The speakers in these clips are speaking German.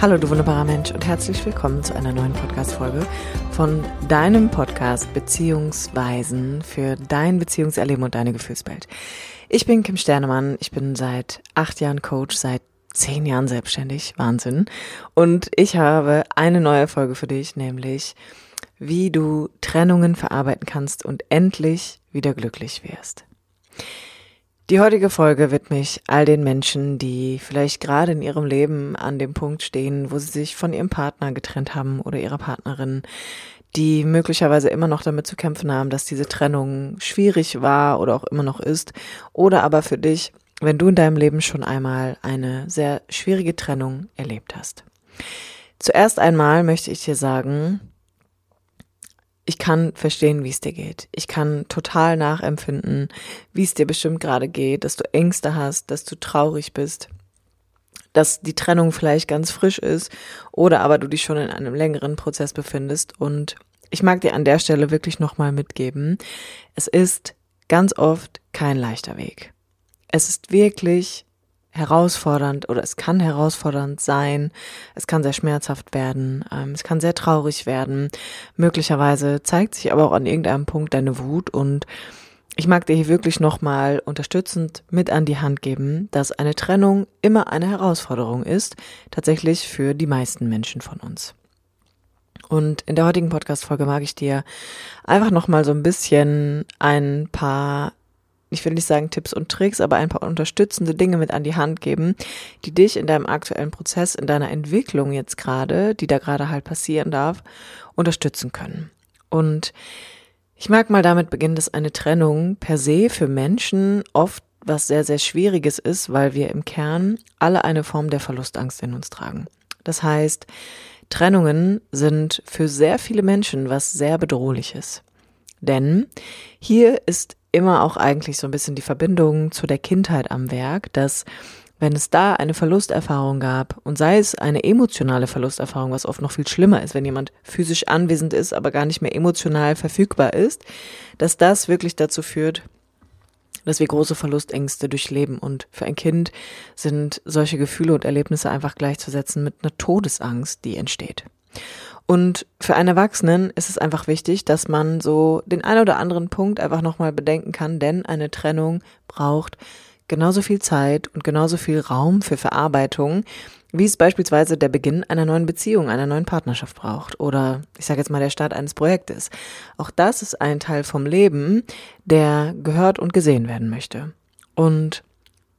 Hallo du wunderbarer Mensch und herzlich willkommen zu einer neuen Podcast-Folge von deinem Podcast Beziehungsweisen für dein Beziehungserleben und deine Gefühlswelt. Ich bin Kim Sternemann, ich bin seit acht Jahren Coach, seit zehn Jahren selbstständig, Wahnsinn. Und ich habe eine neue Folge für dich, nämlich wie du Trennungen verarbeiten kannst und endlich wieder glücklich wirst. Die heutige Folge widme ich all den Menschen, die vielleicht gerade in ihrem Leben an dem Punkt stehen, wo sie sich von ihrem Partner getrennt haben oder ihrer Partnerin, die möglicherweise immer noch damit zu kämpfen haben, dass diese Trennung schwierig war oder auch immer noch ist, oder aber für dich, wenn du in deinem Leben schon einmal eine sehr schwierige Trennung erlebt hast. Zuerst einmal möchte ich dir sagen, ich kann verstehen, wie es dir geht. Ich kann total nachempfinden, wie es dir bestimmt gerade geht, dass du Ängste hast, dass du traurig bist, dass die Trennung vielleicht ganz frisch ist oder aber du dich schon in einem längeren Prozess befindest. Und ich mag dir an der Stelle wirklich nochmal mitgeben, es ist ganz oft kein leichter Weg. Es ist wirklich herausfordernd oder es kann herausfordernd sein, es kann sehr schmerzhaft werden, ähm, es kann sehr traurig werden. Möglicherweise zeigt sich aber auch an irgendeinem Punkt deine Wut und ich mag dir hier wirklich nochmal unterstützend mit an die Hand geben, dass eine Trennung immer eine Herausforderung ist, tatsächlich für die meisten Menschen von uns. Und in der heutigen Podcast-Folge mag ich dir einfach nochmal so ein bisschen ein paar ich will nicht sagen Tipps und Tricks, aber ein paar unterstützende Dinge mit an die Hand geben, die dich in deinem aktuellen Prozess, in deiner Entwicklung jetzt gerade, die da gerade halt passieren darf, unterstützen können. Und ich mag mal damit beginnen, dass eine Trennung per se für Menschen oft was sehr, sehr Schwieriges ist, weil wir im Kern alle eine Form der Verlustangst in uns tragen. Das heißt, Trennungen sind für sehr viele Menschen was sehr bedrohliches. Denn hier ist immer auch eigentlich so ein bisschen die Verbindung zu der Kindheit am Werk, dass wenn es da eine Verlusterfahrung gab und sei es eine emotionale Verlusterfahrung, was oft noch viel schlimmer ist, wenn jemand physisch anwesend ist, aber gar nicht mehr emotional verfügbar ist, dass das wirklich dazu führt, dass wir große Verlustängste durchleben. Und für ein Kind sind solche Gefühle und Erlebnisse einfach gleichzusetzen mit einer Todesangst, die entsteht. Und für einen Erwachsenen ist es einfach wichtig, dass man so den ein oder anderen Punkt einfach nochmal bedenken kann, denn eine Trennung braucht genauso viel Zeit und genauso viel Raum für Verarbeitung, wie es beispielsweise der Beginn einer neuen Beziehung, einer neuen Partnerschaft braucht oder ich sage jetzt mal der Start eines Projektes. Auch das ist ein Teil vom Leben, der gehört und gesehen werden möchte. Und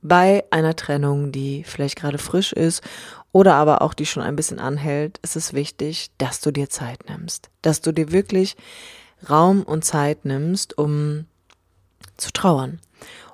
bei einer Trennung, die vielleicht gerade frisch ist oder aber auch die schon ein bisschen anhält, ist es wichtig, dass du dir Zeit nimmst, dass du dir wirklich Raum und Zeit nimmst, um zu trauern,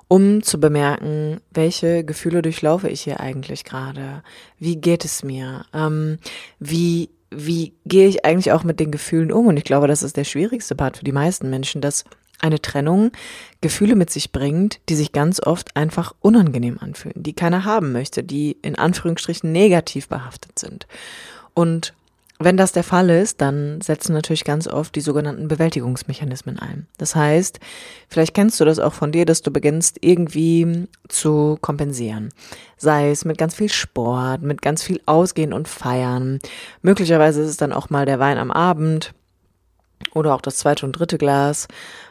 um zu bemerken, welche Gefühle durchlaufe ich hier eigentlich gerade, wie geht es mir, ähm, wie wie gehe ich eigentlich auch mit den Gefühlen um? Und ich glaube, das ist der schwierigste Part für die meisten Menschen, dass eine Trennung Gefühle mit sich bringt, die sich ganz oft einfach unangenehm anfühlen, die keiner haben möchte, die in Anführungsstrichen negativ behaftet sind. Und wenn das der Fall ist, dann setzen natürlich ganz oft die sogenannten Bewältigungsmechanismen ein. Das heißt, vielleicht kennst du das auch von dir, dass du beginnst irgendwie zu kompensieren. Sei es mit ganz viel Sport, mit ganz viel Ausgehen und Feiern. Möglicherweise ist es dann auch mal der Wein am Abend oder auch das zweite und dritte Glas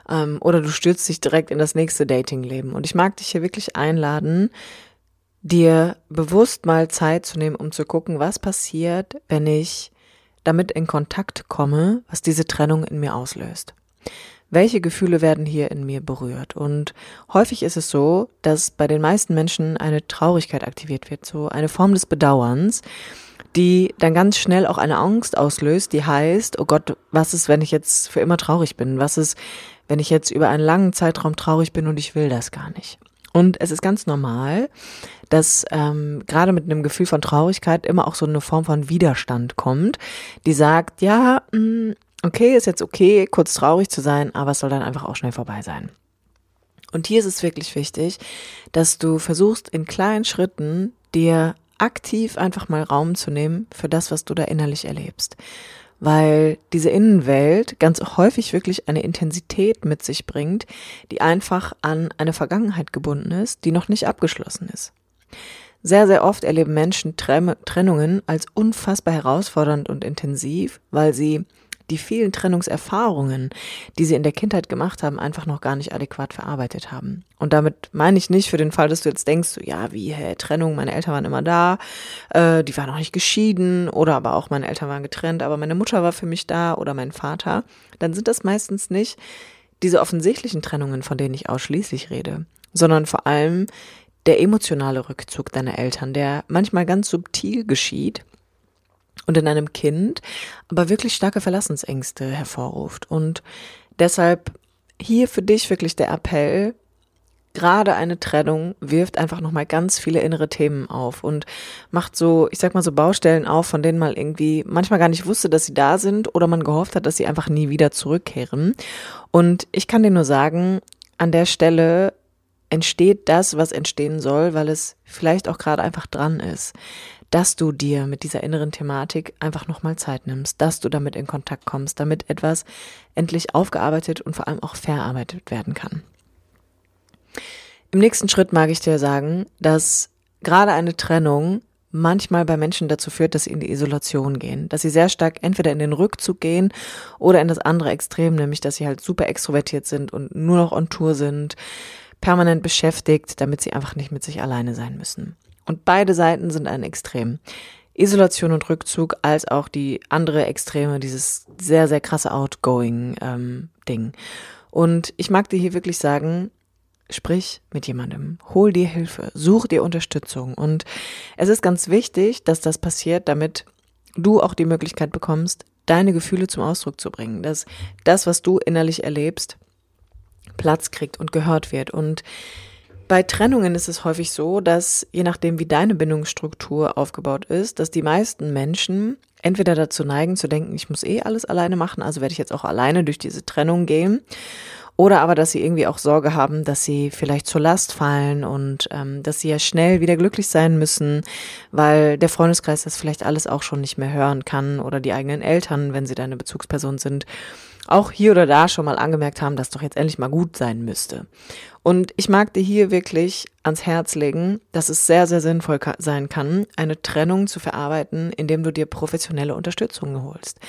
ähm, oder du stürzt dich direkt in das nächste Datingleben. Und ich mag dich hier wirklich einladen, dir bewusst mal Zeit zu nehmen, um zu gucken, was passiert, wenn ich damit in Kontakt komme, was diese Trennung in mir auslöst. Welche Gefühle werden hier in mir berührt? Und häufig ist es so, dass bei den meisten Menschen eine Traurigkeit aktiviert wird, so eine Form des Bedauerns, die dann ganz schnell auch eine Angst auslöst, die heißt, oh Gott, was ist, wenn ich jetzt für immer traurig bin? Was ist, wenn ich jetzt über einen langen Zeitraum traurig bin und ich will das gar nicht? Und es ist ganz normal, dass ähm, gerade mit einem Gefühl von Traurigkeit immer auch so eine Form von Widerstand kommt, die sagt, ja, mh, mm, okay, ist jetzt okay, kurz traurig zu sein, aber es soll dann einfach auch schnell vorbei sein. Und hier ist es wirklich wichtig, dass du versuchst, in kleinen Schritten dir aktiv einfach mal Raum zu nehmen für das, was du da innerlich erlebst. Weil diese Innenwelt ganz häufig wirklich eine Intensität mit sich bringt, die einfach an eine Vergangenheit gebunden ist, die noch nicht abgeschlossen ist. Sehr, sehr oft erleben Menschen Trennungen als unfassbar herausfordernd und intensiv, weil sie die vielen Trennungserfahrungen, die sie in der Kindheit gemacht haben, einfach noch gar nicht adäquat verarbeitet haben. Und damit meine ich nicht für den Fall, dass du jetzt denkst, so, ja, wie, hä, Trennung, meine Eltern waren immer da, äh, die waren noch nicht geschieden oder aber auch meine Eltern waren getrennt, aber meine Mutter war für mich da oder mein Vater, dann sind das meistens nicht diese offensichtlichen Trennungen, von denen ich ausschließlich rede, sondern vor allem der emotionale Rückzug deiner Eltern, der manchmal ganz subtil geschieht und in einem Kind aber wirklich starke Verlassensängste hervorruft. Und deshalb hier für dich wirklich der Appell, gerade eine Trennung wirft einfach nochmal ganz viele innere Themen auf und macht so, ich sag mal so Baustellen auf, von denen man irgendwie manchmal gar nicht wusste, dass sie da sind oder man gehofft hat, dass sie einfach nie wieder zurückkehren. Und ich kann dir nur sagen, an der Stelle entsteht das, was entstehen soll, weil es vielleicht auch gerade einfach dran ist dass du dir mit dieser inneren Thematik einfach nochmal Zeit nimmst, dass du damit in Kontakt kommst, damit etwas endlich aufgearbeitet und vor allem auch verarbeitet werden kann. Im nächsten Schritt mag ich dir sagen, dass gerade eine Trennung manchmal bei Menschen dazu führt, dass sie in die Isolation gehen, dass sie sehr stark entweder in den Rückzug gehen oder in das andere Extrem, nämlich dass sie halt super extrovertiert sind und nur noch on Tour sind, permanent beschäftigt, damit sie einfach nicht mit sich alleine sein müssen. Und beide Seiten sind ein Extrem. Isolation und Rückzug, als auch die andere Extreme, dieses sehr, sehr krasse Outgoing-Ding. Ähm, und ich mag dir hier wirklich sagen, sprich mit jemandem, hol dir Hilfe, such dir Unterstützung. Und es ist ganz wichtig, dass das passiert, damit du auch die Möglichkeit bekommst, deine Gefühle zum Ausdruck zu bringen, dass das, was du innerlich erlebst, Platz kriegt und gehört wird. Und bei Trennungen ist es häufig so, dass je nachdem, wie deine Bindungsstruktur aufgebaut ist, dass die meisten Menschen entweder dazu neigen zu denken, ich muss eh alles alleine machen, also werde ich jetzt auch alleine durch diese Trennung gehen. Oder aber, dass sie irgendwie auch Sorge haben, dass sie vielleicht zur Last fallen und ähm, dass sie ja schnell wieder glücklich sein müssen, weil der Freundeskreis das vielleicht alles auch schon nicht mehr hören kann oder die eigenen Eltern, wenn sie deine Bezugsperson sind, auch hier oder da schon mal angemerkt haben, dass doch jetzt endlich mal gut sein müsste. Und ich mag dir hier wirklich ans Herz legen, dass es sehr, sehr sinnvoll sein kann, eine Trennung zu verarbeiten, indem du dir professionelle Unterstützung holst.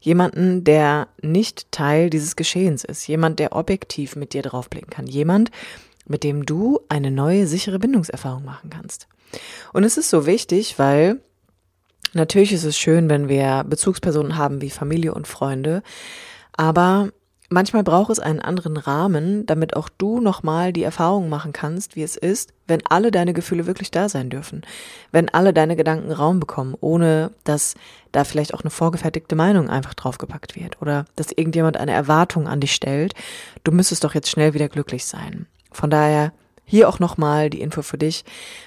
Jemanden, der nicht Teil dieses Geschehens ist. Jemand, der objektiv mit dir draufblicken kann. Jemand, mit dem du eine neue, sichere Bindungserfahrung machen kannst. Und es ist so wichtig, weil natürlich ist es schön, wenn wir Bezugspersonen haben wie Familie und Freunde, aber manchmal braucht es einen anderen Rahmen, damit auch du nochmal die Erfahrung machen kannst, wie es ist, wenn alle deine Gefühle wirklich da sein dürfen. Wenn alle deine Gedanken Raum bekommen, ohne dass da vielleicht auch eine vorgefertigte Meinung einfach draufgepackt wird oder dass irgendjemand eine Erwartung an dich stellt. Du müsstest doch jetzt schnell wieder glücklich sein. Von daher hier auch nochmal die Info für dich.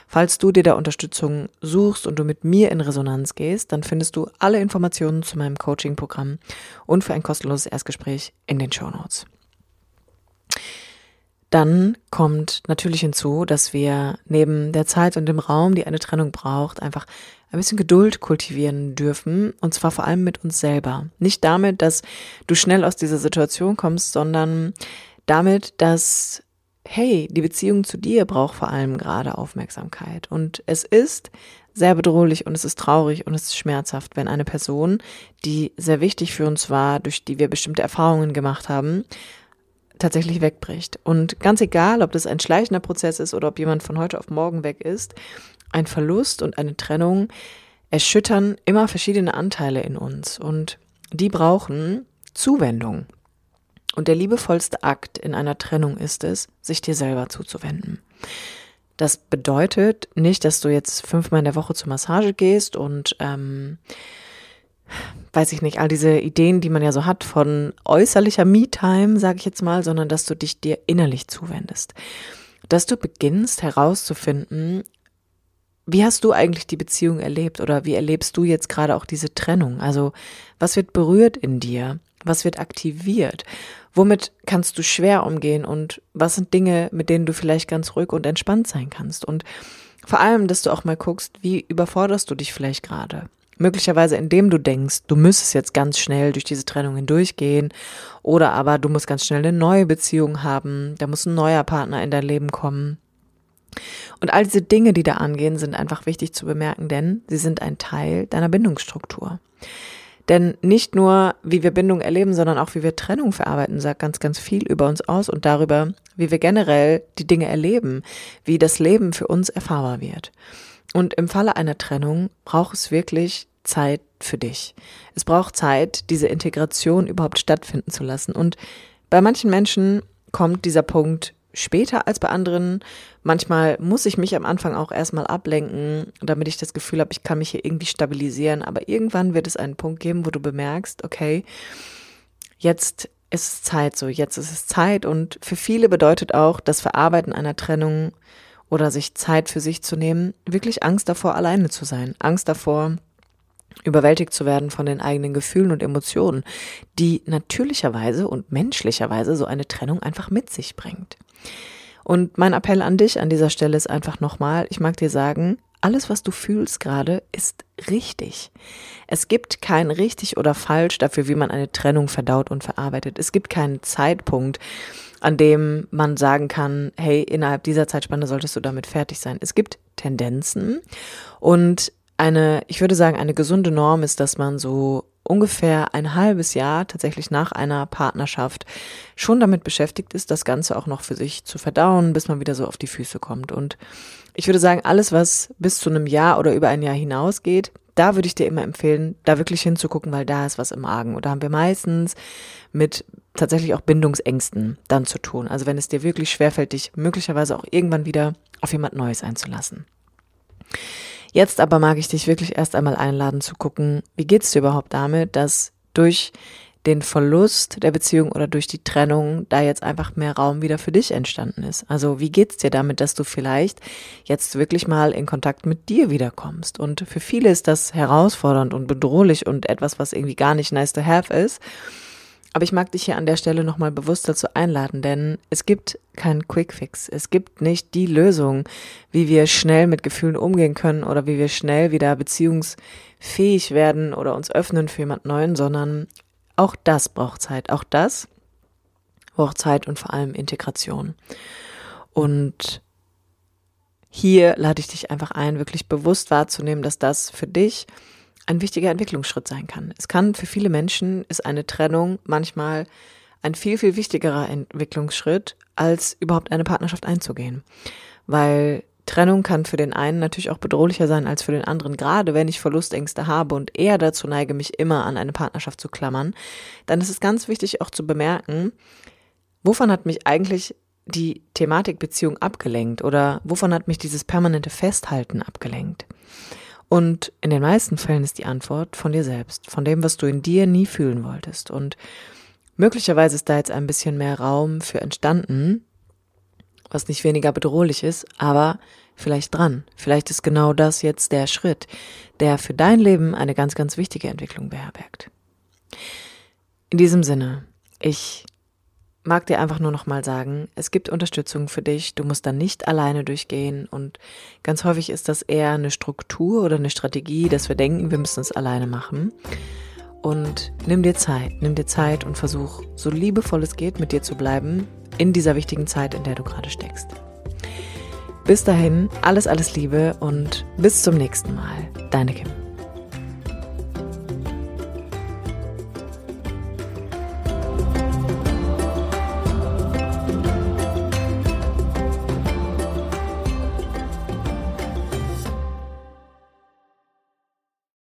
Falls du dir da Unterstützung suchst und du mit mir in Resonanz gehst, dann findest du alle Informationen zu meinem Coaching-Programm und für ein kostenloses Erstgespräch in den Show Notes. Dann kommt natürlich hinzu, dass wir neben der Zeit und dem Raum, die eine Trennung braucht, einfach ein bisschen Geduld kultivieren dürfen, und zwar vor allem mit uns selber. Nicht damit, dass du schnell aus dieser Situation kommst, sondern damit, dass hey, die Beziehung zu dir braucht vor allem gerade Aufmerksamkeit. Und es ist sehr bedrohlich und es ist traurig und es ist schmerzhaft, wenn eine Person, die sehr wichtig für uns war, durch die wir bestimmte Erfahrungen gemacht haben, tatsächlich wegbricht. Und ganz egal, ob das ein schleichender Prozess ist oder ob jemand von heute auf morgen weg ist, ein Verlust und eine Trennung erschüttern immer verschiedene Anteile in uns und die brauchen Zuwendung. Und der liebevollste Akt in einer Trennung ist es, sich dir selber zuzuwenden. Das bedeutet nicht, dass du jetzt fünfmal in der Woche zur Massage gehst und ähm, weiß ich nicht, all diese Ideen, die man ja so hat von äußerlicher Me-Time, sage ich jetzt mal, sondern dass du dich dir innerlich zuwendest. Dass du beginnst herauszufinden, wie hast du eigentlich die Beziehung erlebt oder wie erlebst du jetzt gerade auch diese Trennung? Also was wird berührt in dir? Was wird aktiviert? Womit kannst du schwer umgehen und was sind Dinge, mit denen du vielleicht ganz ruhig und entspannt sein kannst? Und vor allem, dass du auch mal guckst, wie überforderst du dich vielleicht gerade? Möglicherweise indem du denkst, du müsstest jetzt ganz schnell durch diese Trennung hindurchgehen oder aber du musst ganz schnell eine neue Beziehung haben, da muss ein neuer Partner in dein Leben kommen. Und all diese Dinge, die da angehen, sind einfach wichtig zu bemerken, denn sie sind ein Teil deiner Bindungsstruktur. Denn nicht nur, wie wir Bindung erleben, sondern auch, wie wir Trennung verarbeiten, sagt ganz, ganz viel über uns aus und darüber, wie wir generell die Dinge erleben, wie das Leben für uns erfahrbar wird. Und im Falle einer Trennung braucht es wirklich Zeit für dich. Es braucht Zeit, diese Integration überhaupt stattfinden zu lassen. Und bei manchen Menschen kommt dieser Punkt später als bei anderen. Manchmal muss ich mich am Anfang auch erstmal ablenken, damit ich das Gefühl habe, ich kann mich hier irgendwie stabilisieren. Aber irgendwann wird es einen Punkt geben, wo du bemerkst, okay, jetzt ist es Zeit so, jetzt ist es Zeit. Und für viele bedeutet auch das Verarbeiten einer Trennung oder sich Zeit für sich zu nehmen, wirklich Angst davor, alleine zu sein. Angst davor, überwältigt zu werden von den eigenen Gefühlen und Emotionen, die natürlicherweise und menschlicherweise so eine Trennung einfach mit sich bringt. Und mein Appell an dich an dieser Stelle ist einfach nochmal, ich mag dir sagen, alles, was du fühlst gerade, ist richtig. Es gibt kein richtig oder falsch dafür, wie man eine Trennung verdaut und verarbeitet. Es gibt keinen Zeitpunkt, an dem man sagen kann, hey, innerhalb dieser Zeitspanne solltest du damit fertig sein. Es gibt Tendenzen und eine, ich würde sagen, eine gesunde Norm ist, dass man so ungefähr ein halbes Jahr tatsächlich nach einer Partnerschaft schon damit beschäftigt ist, das Ganze auch noch für sich zu verdauen, bis man wieder so auf die Füße kommt. Und ich würde sagen, alles, was bis zu einem Jahr oder über ein Jahr hinausgeht, da würde ich dir immer empfehlen, da wirklich hinzugucken, weil da ist was im Argen. Und da haben wir meistens mit tatsächlich auch Bindungsängsten dann zu tun. Also wenn es dir wirklich schwerfällt, dich möglicherweise auch irgendwann wieder auf jemand Neues einzulassen. Jetzt aber mag ich dich wirklich erst einmal einladen zu gucken, wie geht's dir überhaupt damit, dass durch den Verlust der Beziehung oder durch die Trennung da jetzt einfach mehr Raum wieder für dich entstanden ist. Also wie geht's dir damit, dass du vielleicht jetzt wirklich mal in Kontakt mit dir wiederkommst? Und für viele ist das herausfordernd und bedrohlich und etwas, was irgendwie gar nicht nice to have ist. Aber ich mag dich hier an der Stelle nochmal bewusst dazu einladen, denn es gibt keinen Quickfix. Es gibt nicht die Lösung, wie wir schnell mit Gefühlen umgehen können oder wie wir schnell wieder beziehungsfähig werden oder uns öffnen für jemand Neuen, sondern auch das braucht Zeit. Auch das braucht Zeit und vor allem Integration. Und hier lade ich dich einfach ein, wirklich bewusst wahrzunehmen, dass das für dich ein wichtiger Entwicklungsschritt sein kann. Es kann für viele Menschen ist eine Trennung manchmal ein viel, viel wichtigerer Entwicklungsschritt, als überhaupt eine Partnerschaft einzugehen. Weil Trennung kann für den einen natürlich auch bedrohlicher sein als für den anderen. Gerade wenn ich Verlustängste habe und eher dazu neige, mich immer an eine Partnerschaft zu klammern, dann ist es ganz wichtig auch zu bemerken, wovon hat mich eigentlich die Thematik Beziehung abgelenkt oder wovon hat mich dieses permanente Festhalten abgelenkt? Und in den meisten Fällen ist die Antwort von dir selbst, von dem, was du in dir nie fühlen wolltest. Und möglicherweise ist da jetzt ein bisschen mehr Raum für entstanden, was nicht weniger bedrohlich ist, aber vielleicht dran. Vielleicht ist genau das jetzt der Schritt, der für dein Leben eine ganz, ganz wichtige Entwicklung beherbergt. In diesem Sinne, ich mag dir einfach nur noch mal sagen, es gibt Unterstützung für dich. Du musst da nicht alleine durchgehen und ganz häufig ist das eher eine Struktur oder eine Strategie, dass wir denken, wir müssen es alleine machen. Und nimm dir Zeit, nimm dir Zeit und versuch, so liebevoll es geht, mit dir zu bleiben in dieser wichtigen Zeit, in der du gerade steckst. Bis dahin, alles, alles Liebe und bis zum nächsten Mal. Deine Kim.